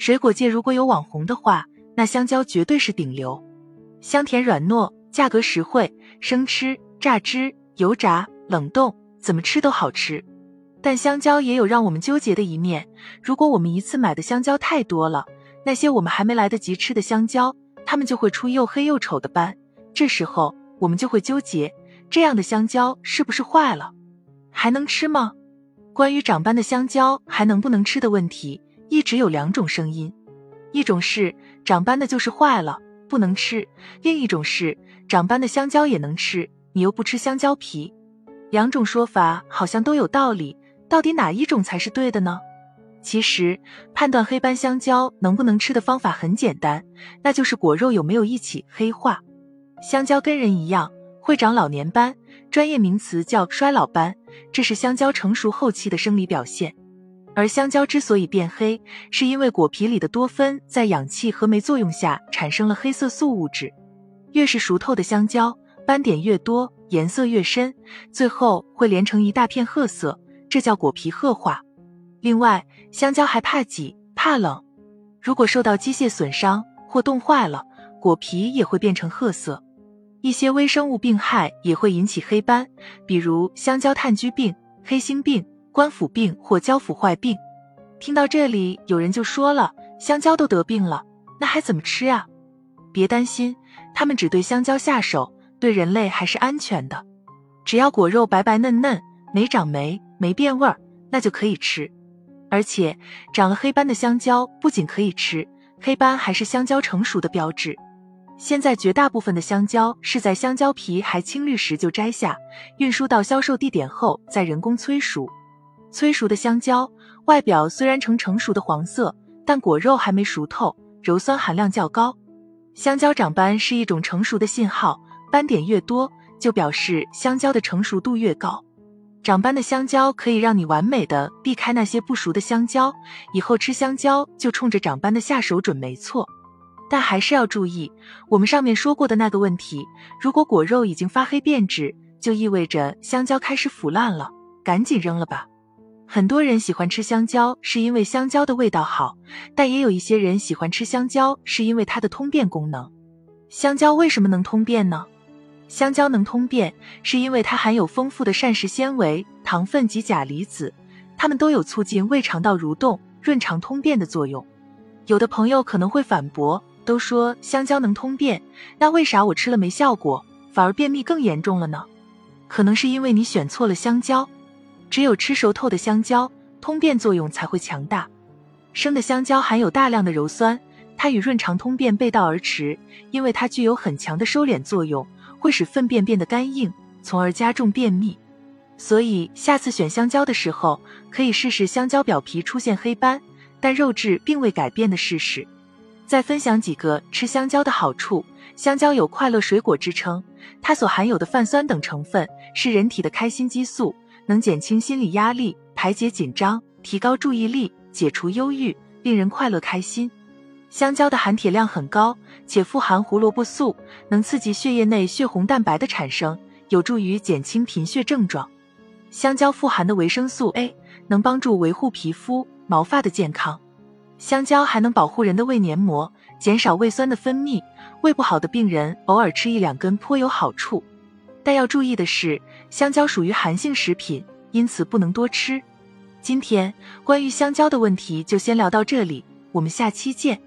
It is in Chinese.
水果界如果有网红的话，那香蕉绝对是顶流，香甜软糯，价格实惠，生吃、榨汁、油炸、冷冻，怎么吃都好吃。但香蕉也有让我们纠结的一面，如果我们一次买的香蕉太多了，那些我们还没来得及吃的香蕉，它们就会出又黑又丑的斑，这时候我们就会纠结，这样的香蕉是不是坏了，还能吃吗？关于长斑的香蕉还能不能吃的问题，一直有两种声音，一种是长斑的就是坏了，不能吃；另一种是长斑的香蕉也能吃，你又不吃香蕉皮。两种说法好像都有道理。到底哪一种才是对的呢？其实判断黑斑香蕉能不能吃的方法很简单，那就是果肉有没有一起黑化。香蕉跟人一样会长老年斑，专业名词叫衰老斑，这是香蕉成熟后期的生理表现。而香蕉之所以变黑，是因为果皮里的多酚在氧气和酶作用下产生了黑色素物质。越是熟透的香蕉，斑点越多，颜色越深，最后会连成一大片褐色。这叫果皮褐化。另外，香蕉还怕挤、怕冷，如果受到机械损伤或冻坏了，果皮也会变成褐色。一些微生物病害也会引起黑斑，比如香蕉炭疽病、黑心病、官腐病或胶腐坏病。听到这里，有人就说了：“香蕉都得病了，那还怎么吃啊？”别担心，他们只对香蕉下手，对人类还是安全的。只要果肉白白嫩嫩，没长霉。没变味儿，那就可以吃。而且长了黑斑的香蕉不仅可以吃，黑斑还是香蕉成熟的标志。现在绝大部分的香蕉是在香蕉皮还青绿时就摘下，运输到销售地点后再人工催熟。催熟的香蕉外表虽然呈成熟的黄色，但果肉还没熟透，鞣酸含量较高。香蕉长斑是一种成熟的信号，斑点越多，就表示香蕉的成熟度越高。长斑的香蕉可以让你完美的避开那些不熟的香蕉，以后吃香蕉就冲着长斑的下手准没错。但还是要注意我们上面说过的那个问题：如果果肉已经发黑变质，就意味着香蕉开始腐烂了，赶紧扔了吧。很多人喜欢吃香蕉是因为香蕉的味道好，但也有一些人喜欢吃香蕉是因为它的通便功能。香蕉为什么能通便呢？香蕉能通便，是因为它含有丰富的膳食纤维、糖分及钾离子，它们都有促进胃肠道蠕动、润肠通便的作用。有的朋友可能会反驳，都说香蕉能通便，那为啥我吃了没效果，反而便秘更严重了呢？可能是因为你选错了香蕉，只有吃熟透的香蕉，通便作用才会强大。生的香蕉含有大量的鞣酸，它与润肠通便背道而驰，因为它具有很强的收敛作用。会使粪便变得干硬，从而加重便秘。所以下次选香蕉的时候，可以试试香蕉表皮出现黑斑，但肉质并未改变的试试。再分享几个吃香蕉的好处：香蕉有快乐水果之称，它所含有的泛酸等成分是人体的开心激素，能减轻心理压力、排解紧张、提高注意力、解除忧郁，令人快乐开心。香蕉的含铁量很高，且富含胡萝卜素，能刺激血液内血红蛋白的产生，有助于减轻贫血症状。香蕉富含的维生素 A 能帮助维护皮肤毛发的健康。香蕉还能保护人的胃黏膜，减少胃酸的分泌。胃不好的病人偶尔吃一两根颇有好处。但要注意的是，香蕉属于寒性食品，因此不能多吃。今天关于香蕉的问题就先聊到这里，我们下期见。